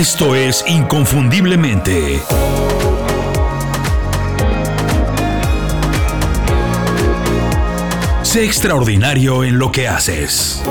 Esto es Inconfundiblemente. Sé extraordinario en lo que haces.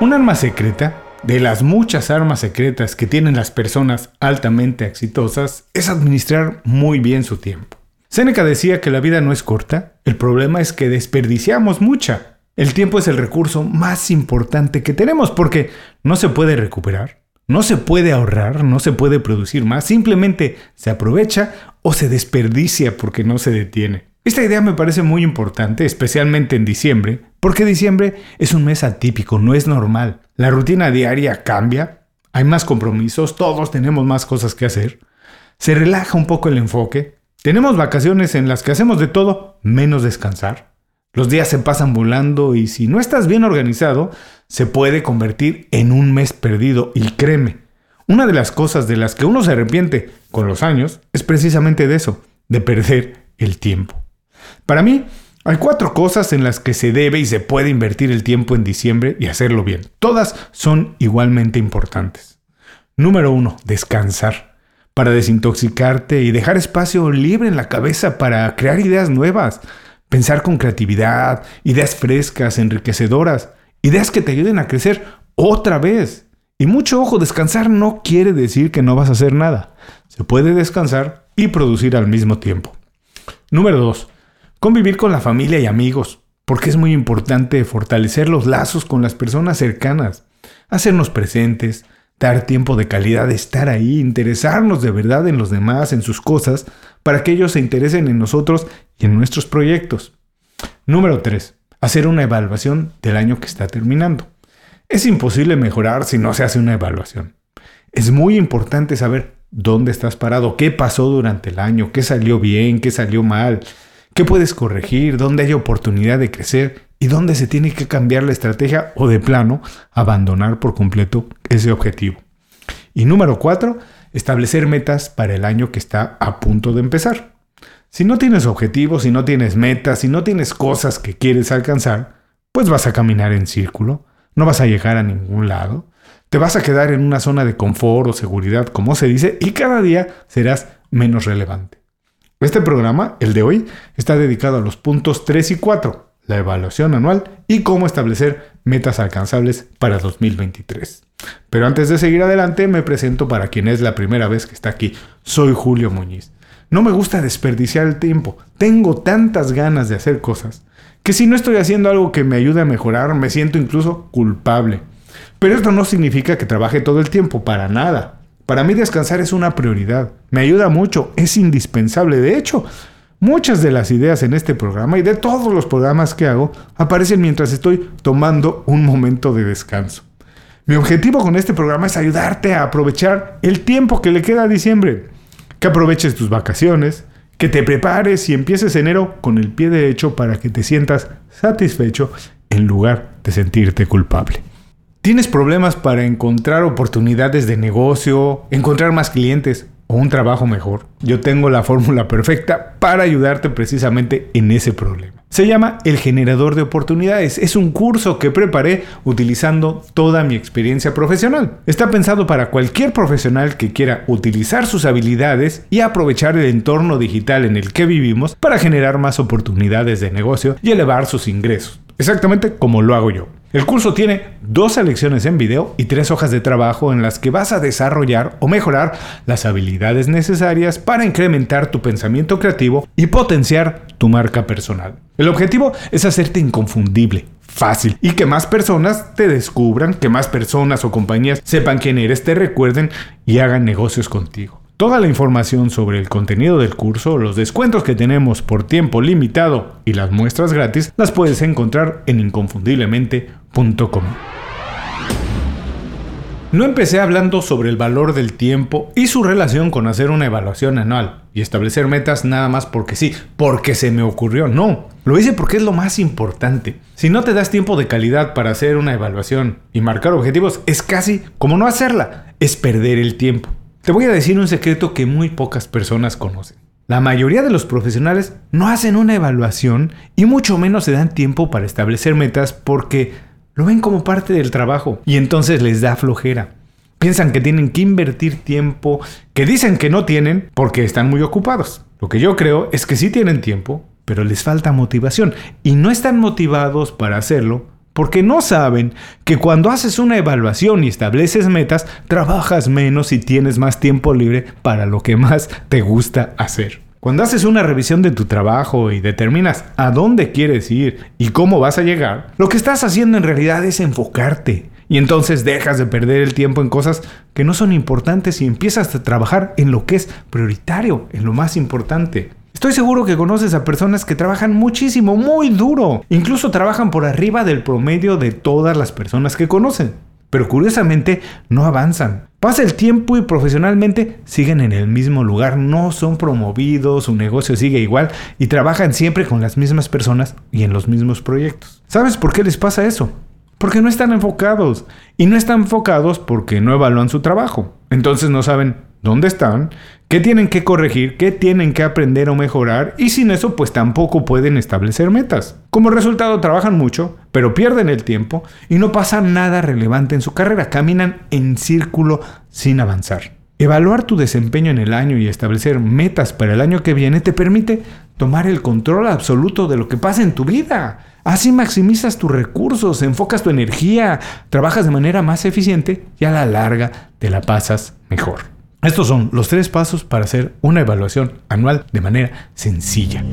Un arma secreta, de las muchas armas secretas que tienen las personas altamente exitosas, es administrar muy bien su tiempo. Seneca decía que la vida no es corta, el problema es que desperdiciamos mucha. El tiempo es el recurso más importante que tenemos porque no se puede recuperar, no se puede ahorrar, no se puede producir más, simplemente se aprovecha o se desperdicia porque no se detiene. Esta idea me parece muy importante, especialmente en diciembre, porque diciembre es un mes atípico, no es normal. La rutina diaria cambia, hay más compromisos, todos tenemos más cosas que hacer. Se relaja un poco el enfoque. Tenemos vacaciones en las que hacemos de todo menos descansar. Los días se pasan volando y si no estás bien organizado, se puede convertir en un mes perdido. Y créeme, una de las cosas de las que uno se arrepiente con los años es precisamente de eso, de perder el tiempo. Para mí, hay cuatro cosas en las que se debe y se puede invertir el tiempo en diciembre y hacerlo bien. Todas son igualmente importantes. Número uno, descansar. Para desintoxicarte y dejar espacio libre en la cabeza para crear ideas nuevas. Pensar con creatividad, ideas frescas, enriquecedoras, ideas que te ayuden a crecer otra vez. Y mucho ojo, descansar no quiere decir que no vas a hacer nada. Se puede descansar y producir al mismo tiempo. Número 2. Convivir con la familia y amigos, porque es muy importante fortalecer los lazos con las personas cercanas, hacernos presentes, dar tiempo de calidad, estar ahí, interesarnos de verdad en los demás, en sus cosas, para que ellos se interesen en nosotros y en nuestros proyectos. Número 3. Hacer una evaluación del año que está terminando. Es imposible mejorar si no se hace una evaluación. Es muy importante saber dónde estás parado, qué pasó durante el año, qué salió bien, qué salió mal, ¿Qué puedes corregir? ¿Dónde hay oportunidad de crecer? ¿Y dónde se tiene que cambiar la estrategia o de plano abandonar por completo ese objetivo? Y número cuatro, establecer metas para el año que está a punto de empezar. Si no tienes objetivos, si no tienes metas, si no tienes cosas que quieres alcanzar, pues vas a caminar en círculo, no vas a llegar a ningún lado, te vas a quedar en una zona de confort o seguridad, como se dice, y cada día serás menos relevante. Este programa, el de hoy, está dedicado a los puntos 3 y 4, la evaluación anual y cómo establecer metas alcanzables para 2023. Pero antes de seguir adelante, me presento para quien es la primera vez que está aquí. Soy Julio Muñiz. No me gusta desperdiciar el tiempo. Tengo tantas ganas de hacer cosas que si no estoy haciendo algo que me ayude a mejorar, me siento incluso culpable. Pero esto no significa que trabaje todo el tiempo, para nada. Para mí descansar es una prioridad. Me ayuda mucho, es indispensable. De hecho, muchas de las ideas en este programa y de todos los programas que hago aparecen mientras estoy tomando un momento de descanso. Mi objetivo con este programa es ayudarte a aprovechar el tiempo que le queda a diciembre. Que aproveches tus vacaciones, que te prepares y empieces enero con el pie derecho para que te sientas satisfecho en lugar de sentirte culpable. ¿Tienes problemas para encontrar oportunidades de negocio, encontrar más clientes o un trabajo mejor? Yo tengo la fórmula perfecta para ayudarte precisamente en ese problema. Se llama El Generador de Oportunidades. Es un curso que preparé utilizando toda mi experiencia profesional. Está pensado para cualquier profesional que quiera utilizar sus habilidades y aprovechar el entorno digital en el que vivimos para generar más oportunidades de negocio y elevar sus ingresos. Exactamente como lo hago yo. El curso tiene dos lecciones en video y tres hojas de trabajo en las que vas a desarrollar o mejorar las habilidades necesarias para incrementar tu pensamiento creativo y potenciar tu marca personal. El objetivo es hacerte inconfundible, fácil y que más personas te descubran, que más personas o compañías sepan quién eres, te recuerden y hagan negocios contigo. Toda la información sobre el contenido del curso, los descuentos que tenemos por tiempo limitado y las muestras gratis las puedes encontrar en inconfundiblemente.com. No empecé hablando sobre el valor del tiempo y su relación con hacer una evaluación anual y establecer metas nada más porque sí, porque se me ocurrió. No, lo hice porque es lo más importante. Si no te das tiempo de calidad para hacer una evaluación y marcar objetivos, es casi como no hacerla, es perder el tiempo. Te voy a decir un secreto que muy pocas personas conocen. La mayoría de los profesionales no hacen una evaluación y mucho menos se dan tiempo para establecer metas porque lo ven como parte del trabajo y entonces les da flojera. Piensan que tienen que invertir tiempo que dicen que no tienen porque están muy ocupados. Lo que yo creo es que sí tienen tiempo, pero les falta motivación y no están motivados para hacerlo porque no saben que cuando haces una evaluación y estableces metas, trabajas menos y tienes más tiempo libre para lo que más te gusta hacer. Cuando haces una revisión de tu trabajo y determinas a dónde quieres ir y cómo vas a llegar, lo que estás haciendo en realidad es enfocarte. Y entonces dejas de perder el tiempo en cosas que no son importantes y empiezas a trabajar en lo que es prioritario, en lo más importante. Estoy seguro que conoces a personas que trabajan muchísimo, muy duro. Incluso trabajan por arriba del promedio de todas las personas que conocen. Pero curiosamente no avanzan. Pasa el tiempo y profesionalmente siguen en el mismo lugar, no son promovidos, su negocio sigue igual y trabajan siempre con las mismas personas y en los mismos proyectos. ¿Sabes por qué les pasa eso? Porque no están enfocados. Y no están enfocados porque no evalúan su trabajo. Entonces no saben dónde están, qué tienen que corregir, qué tienen que aprender o mejorar y sin eso pues tampoco pueden establecer metas. Como resultado trabajan mucho, pero pierden el tiempo y no pasa nada relevante en su carrera, caminan en círculo sin avanzar. Evaluar tu desempeño en el año y establecer metas para el año que viene te permite tomar el control absoluto de lo que pasa en tu vida. Así maximizas tus recursos, enfocas tu energía, trabajas de manera más eficiente y a la larga te la pasas mejor. Estos son los tres pasos para hacer una evaluación anual de manera sencilla.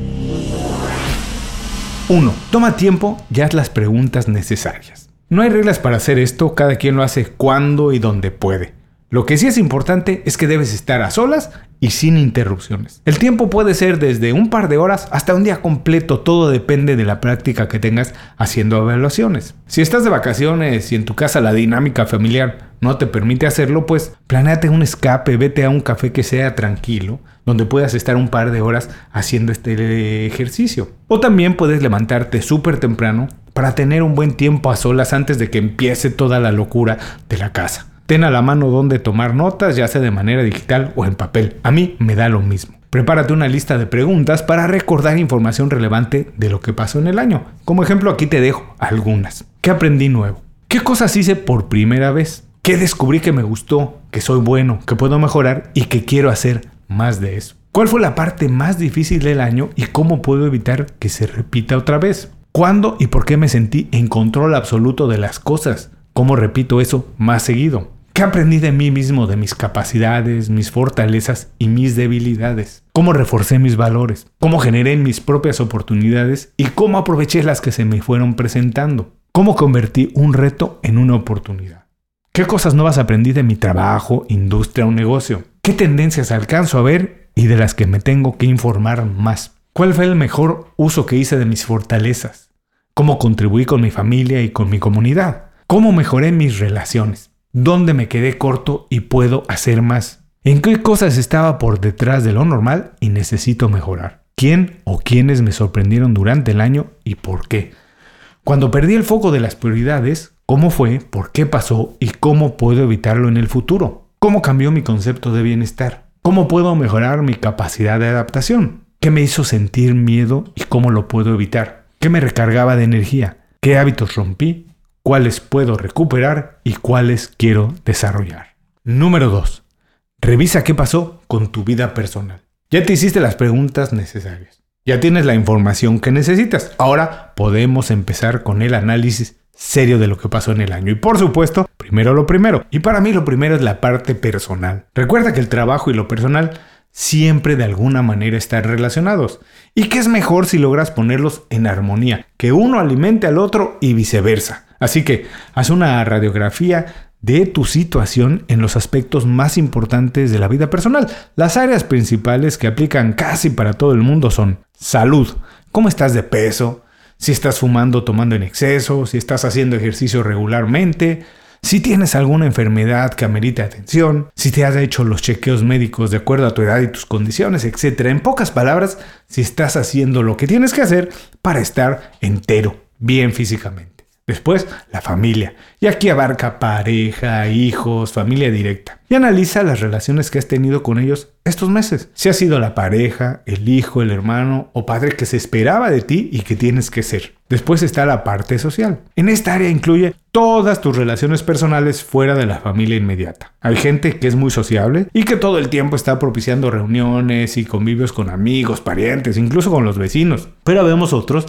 1. Toma tiempo y haz las preguntas necesarias. No hay reglas para hacer esto, cada quien lo hace cuando y donde puede. Lo que sí es importante es que debes estar a solas y sin interrupciones. El tiempo puede ser desde un par de horas hasta un día completo, todo depende de la práctica que tengas haciendo evaluaciones. Si estás de vacaciones y en tu casa la dinámica familiar no te permite hacerlo, pues planéate un escape, vete a un café que sea tranquilo, donde puedas estar un par de horas haciendo este ejercicio. O también puedes levantarte súper temprano para tener un buen tiempo a solas antes de que empiece toda la locura de la casa. Ten a la mano donde tomar notas, ya sea de manera digital o en papel. A mí me da lo mismo. Prepárate una lista de preguntas para recordar información relevante de lo que pasó en el año. Como ejemplo aquí te dejo algunas. ¿Qué aprendí nuevo? ¿Qué cosas hice por primera vez? ¿Qué descubrí que me gustó, que soy bueno, que puedo mejorar y que quiero hacer más de eso? ¿Cuál fue la parte más difícil del año y cómo puedo evitar que se repita otra vez? ¿Cuándo y por qué me sentí en control absoluto de las cosas? ¿Cómo repito eso más seguido? ¿Qué aprendí de mí mismo, de mis capacidades, mis fortalezas y mis debilidades? ¿Cómo reforcé mis valores? ¿Cómo generé mis propias oportunidades? ¿Y cómo aproveché las que se me fueron presentando? ¿Cómo convertí un reto en una oportunidad? ¿Qué cosas nuevas aprendí de mi trabajo, industria o negocio? ¿Qué tendencias alcanzo a ver y de las que me tengo que informar más? ¿Cuál fue el mejor uso que hice de mis fortalezas? ¿Cómo contribuí con mi familia y con mi comunidad? ¿Cómo mejoré mis relaciones? dónde me quedé corto y puedo hacer más, en qué cosas estaba por detrás de lo normal y necesito mejorar, quién o quiénes me sorprendieron durante el año y por qué. Cuando perdí el foco de las prioridades, cómo fue, por qué pasó y cómo puedo evitarlo en el futuro, cómo cambió mi concepto de bienestar, cómo puedo mejorar mi capacidad de adaptación, qué me hizo sentir miedo y cómo lo puedo evitar, qué me recargaba de energía, qué hábitos rompí cuáles puedo recuperar y cuáles quiero desarrollar. Número 2. Revisa qué pasó con tu vida personal. Ya te hiciste las preguntas necesarias. Ya tienes la información que necesitas. Ahora podemos empezar con el análisis serio de lo que pasó en el año. Y por supuesto, primero lo primero. Y para mí lo primero es la parte personal. Recuerda que el trabajo y lo personal siempre de alguna manera están relacionados. Y que es mejor si logras ponerlos en armonía, que uno alimente al otro y viceversa. Así que haz una radiografía de tu situación en los aspectos más importantes de la vida personal. Las áreas principales que aplican casi para todo el mundo son salud, cómo estás de peso, si estás fumando tomando en exceso, si estás haciendo ejercicio regularmente, si tienes alguna enfermedad que amerite atención, si te has hecho los chequeos médicos de acuerdo a tu edad y tus condiciones, etc. En pocas palabras, si estás haciendo lo que tienes que hacer para estar entero, bien físicamente. Después, la familia. Y aquí abarca pareja, hijos, familia directa. Y analiza las relaciones que has tenido con ellos estos meses. Si ha sido la pareja, el hijo, el hermano o padre que se esperaba de ti y que tienes que ser. Después está la parte social. En esta área incluye todas tus relaciones personales fuera de la familia inmediata. Hay gente que es muy sociable y que todo el tiempo está propiciando reuniones y convivios con amigos, parientes, incluso con los vecinos. Pero vemos otros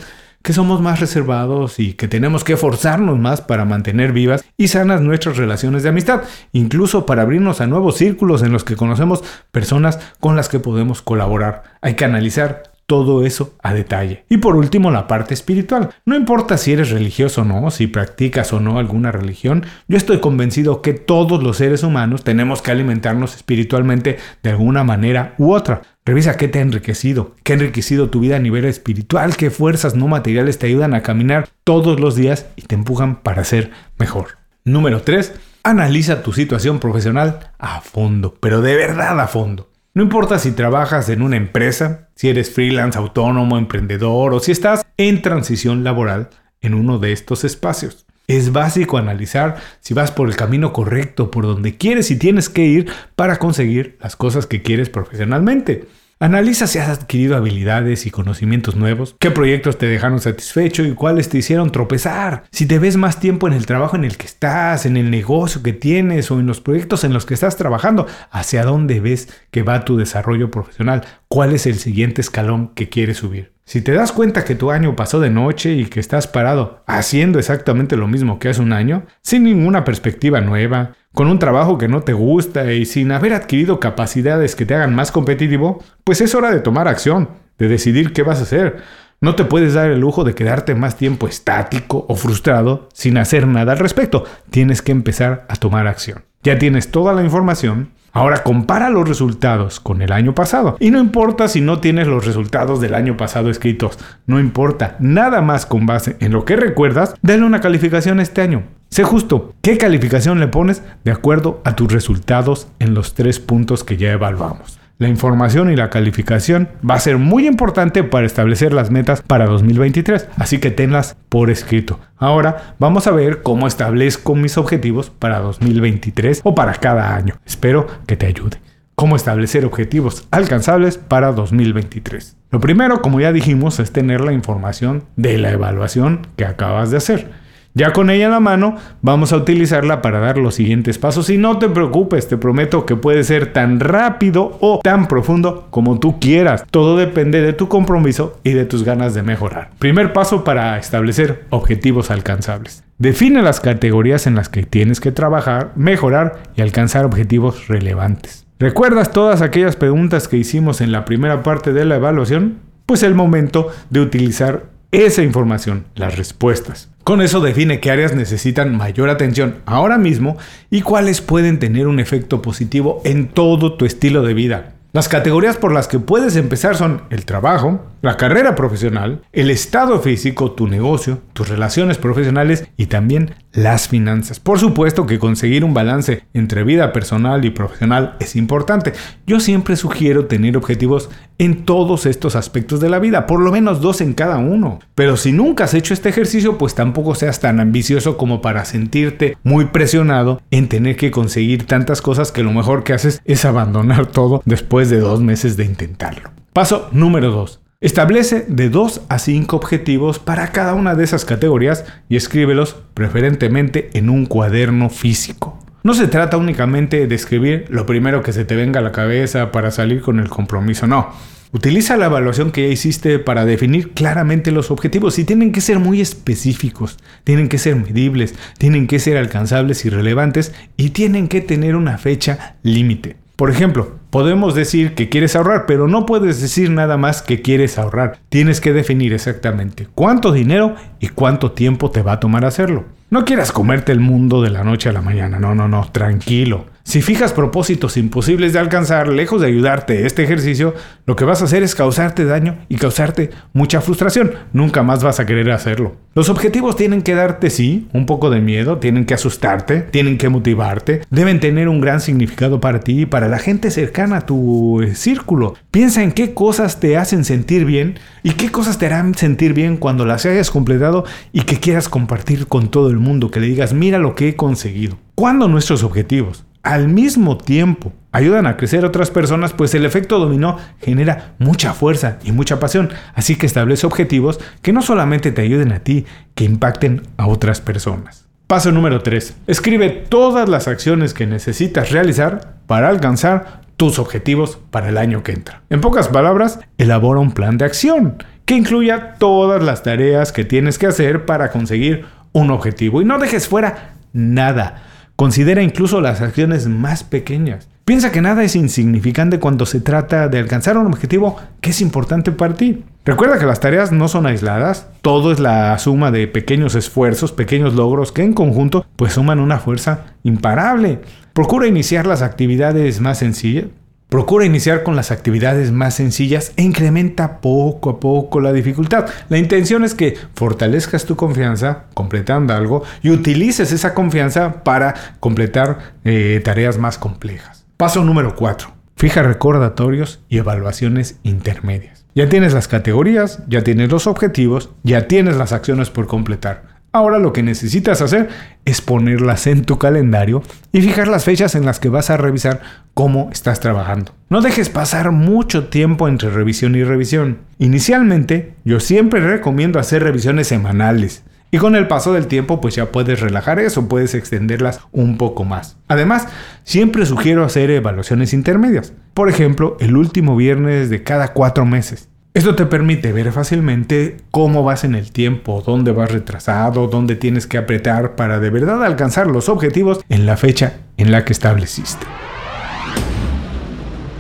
que somos más reservados y que tenemos que esforzarnos más para mantener vivas y sanas nuestras relaciones de amistad, incluso para abrirnos a nuevos círculos en los que conocemos personas con las que podemos colaborar. Hay que analizar todo eso a detalle. Y por último, la parte espiritual. No importa si eres religioso o no, si practicas o no alguna religión, yo estoy convencido que todos los seres humanos tenemos que alimentarnos espiritualmente de alguna manera u otra. Revisa qué te ha enriquecido, qué ha enriquecido tu vida a nivel espiritual, qué fuerzas no materiales te ayudan a caminar todos los días y te empujan para ser mejor. Número 3. Analiza tu situación profesional a fondo, pero de verdad a fondo. No importa si trabajas en una empresa, si eres freelance, autónomo, emprendedor o si estás en transición laboral en uno de estos espacios. Es básico analizar si vas por el camino correcto, por donde quieres y tienes que ir para conseguir las cosas que quieres profesionalmente. Analiza si has adquirido habilidades y conocimientos nuevos, qué proyectos te dejaron satisfecho y cuáles te hicieron tropezar. Si te ves más tiempo en el trabajo en el que estás, en el negocio que tienes o en los proyectos en los que estás trabajando, hacia dónde ves que va tu desarrollo profesional, cuál es el siguiente escalón que quieres subir. Si te das cuenta que tu año pasó de noche y que estás parado haciendo exactamente lo mismo que hace un año, sin ninguna perspectiva nueva, con un trabajo que no te gusta y sin haber adquirido capacidades que te hagan más competitivo, pues es hora de tomar acción, de decidir qué vas a hacer. No te puedes dar el lujo de quedarte más tiempo estático o frustrado sin hacer nada al respecto. Tienes que empezar a tomar acción. Ya tienes toda la información. Ahora compara los resultados con el año pasado. Y no importa si no tienes los resultados del año pasado escritos. No importa. Nada más con base en lo que recuerdas, dale una calificación este año. Sé justo, ¿qué calificación le pones de acuerdo a tus resultados en los tres puntos que ya evaluamos? La información y la calificación va a ser muy importante para establecer las metas para 2023, así que tenlas por escrito. Ahora vamos a ver cómo establezco mis objetivos para 2023 o para cada año. Espero que te ayude. Cómo establecer objetivos alcanzables para 2023. Lo primero, como ya dijimos, es tener la información de la evaluación que acabas de hacer. Ya con ella en la mano, vamos a utilizarla para dar los siguientes pasos y no te preocupes, te prometo que puede ser tan rápido o tan profundo como tú quieras. Todo depende de tu compromiso y de tus ganas de mejorar. Primer paso para establecer objetivos alcanzables. Define las categorías en las que tienes que trabajar, mejorar y alcanzar objetivos relevantes. ¿Recuerdas todas aquellas preguntas que hicimos en la primera parte de la evaluación? Pues es el momento de utilizar esa información, las respuestas. Con eso define qué áreas necesitan mayor atención ahora mismo y cuáles pueden tener un efecto positivo en todo tu estilo de vida. Las categorías por las que puedes empezar son el trabajo, la carrera profesional, el estado físico, tu negocio, tus relaciones profesionales y también las finanzas. Por supuesto que conseguir un balance entre vida personal y profesional es importante. Yo siempre sugiero tener objetivos en todos estos aspectos de la vida, por lo menos dos en cada uno. Pero si nunca has hecho este ejercicio, pues tampoco seas tan ambicioso como para sentirte muy presionado en tener que conseguir tantas cosas que lo mejor que haces es abandonar todo después de dos meses de intentarlo. Paso número 2. Establece de 2 a 5 objetivos para cada una de esas categorías y escríbelos preferentemente en un cuaderno físico. No se trata únicamente de escribir lo primero que se te venga a la cabeza para salir con el compromiso, no. Utiliza la evaluación que ya hiciste para definir claramente los objetivos y tienen que ser muy específicos, tienen que ser medibles, tienen que ser alcanzables y relevantes y tienen que tener una fecha límite. Por ejemplo, podemos decir que quieres ahorrar, pero no puedes decir nada más que quieres ahorrar. Tienes que definir exactamente cuánto dinero y cuánto tiempo te va a tomar hacerlo. No quieras comerte el mundo de la noche a la mañana, no, no, no, tranquilo. Si fijas propósitos imposibles de alcanzar, lejos de ayudarte este ejercicio, lo que vas a hacer es causarte daño y causarte mucha frustración. Nunca más vas a querer hacerlo. Los objetivos tienen que darte, sí, un poco de miedo, tienen que asustarte, tienen que motivarte, deben tener un gran significado para ti y para la gente cercana a tu eh, círculo. Piensa en qué cosas te hacen sentir bien y qué cosas te harán sentir bien cuando las hayas completado y que quieras compartir con todo el mundo, que le digas, mira lo que he conseguido. Cuando nuestros objetivos al mismo tiempo ayudan a crecer otras personas, pues el efecto dominó genera mucha fuerza y mucha pasión. Así que establece objetivos que no solamente te ayuden a ti, que impacten a otras personas. Paso número 3. Escribe todas las acciones que necesitas realizar para alcanzar tus objetivos para el año que entra. En pocas palabras, elabora un plan de acción que incluya todas las tareas que tienes que hacer para conseguir un objetivo y no dejes fuera nada. Considera incluso las acciones más pequeñas. Piensa que nada es insignificante cuando se trata de alcanzar un objetivo que es importante para ti. Recuerda que las tareas no son aisladas, todo es la suma de pequeños esfuerzos, pequeños logros que en conjunto pues suman una fuerza imparable. Procura iniciar las actividades más sencillas, Procura iniciar con las actividades más sencillas e incrementa poco a poco la dificultad. La intención es que fortalezcas tu confianza completando algo y utilices esa confianza para completar eh, tareas más complejas. Paso número 4. Fija recordatorios y evaluaciones intermedias. Ya tienes las categorías, ya tienes los objetivos, ya tienes las acciones por completar. Ahora lo que necesitas hacer es ponerlas en tu calendario y fijar las fechas en las que vas a revisar cómo estás trabajando. No dejes pasar mucho tiempo entre revisión y revisión. Inicialmente, yo siempre recomiendo hacer revisiones semanales. Y con el paso del tiempo, pues ya puedes relajar eso, puedes extenderlas un poco más. Además, siempre sugiero hacer evaluaciones intermedias. Por ejemplo, el último viernes de cada cuatro meses. Esto te permite ver fácilmente cómo vas en el tiempo, dónde vas retrasado, dónde tienes que apretar para de verdad alcanzar los objetivos en la fecha en la que estableciste.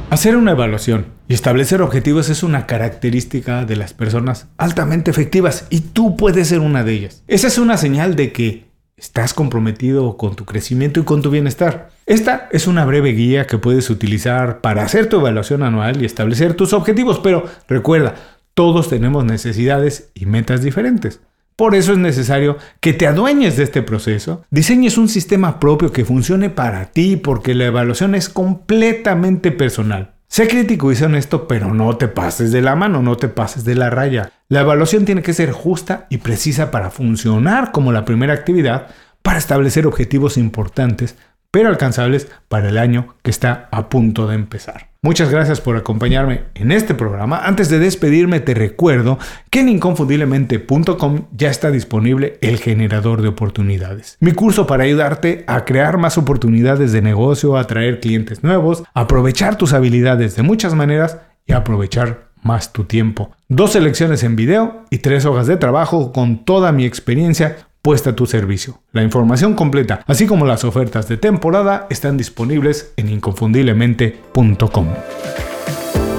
Hacer una evaluación y establecer objetivos es una característica de las personas altamente efectivas y tú puedes ser una de ellas. Esa es una señal de que estás comprometido con tu crecimiento y con tu bienestar. Esta es una breve guía que puedes utilizar para hacer tu evaluación anual y establecer tus objetivos, pero recuerda, todos tenemos necesidades y metas diferentes. Por eso es necesario que te adueñes de este proceso, diseñes un sistema propio que funcione para ti, porque la evaluación es completamente personal. Sé crítico y sé honesto, pero no te pases de la mano, no te pases de la raya. La evaluación tiene que ser justa y precisa para funcionar como la primera actividad, para establecer objetivos importantes, pero alcanzables para el año que está a punto de empezar. Muchas gracias por acompañarme en este programa. Antes de despedirme te recuerdo que en inconfundiblemente.com ya está disponible el generador de oportunidades. Mi curso para ayudarte a crear más oportunidades de negocio, atraer clientes nuevos, aprovechar tus habilidades de muchas maneras y aprovechar más tu tiempo. Dos selecciones en video y tres hojas de trabajo con toda mi experiencia puesta a tu servicio. La información completa, así como las ofertas de temporada, están disponibles en inconfundiblemente.com.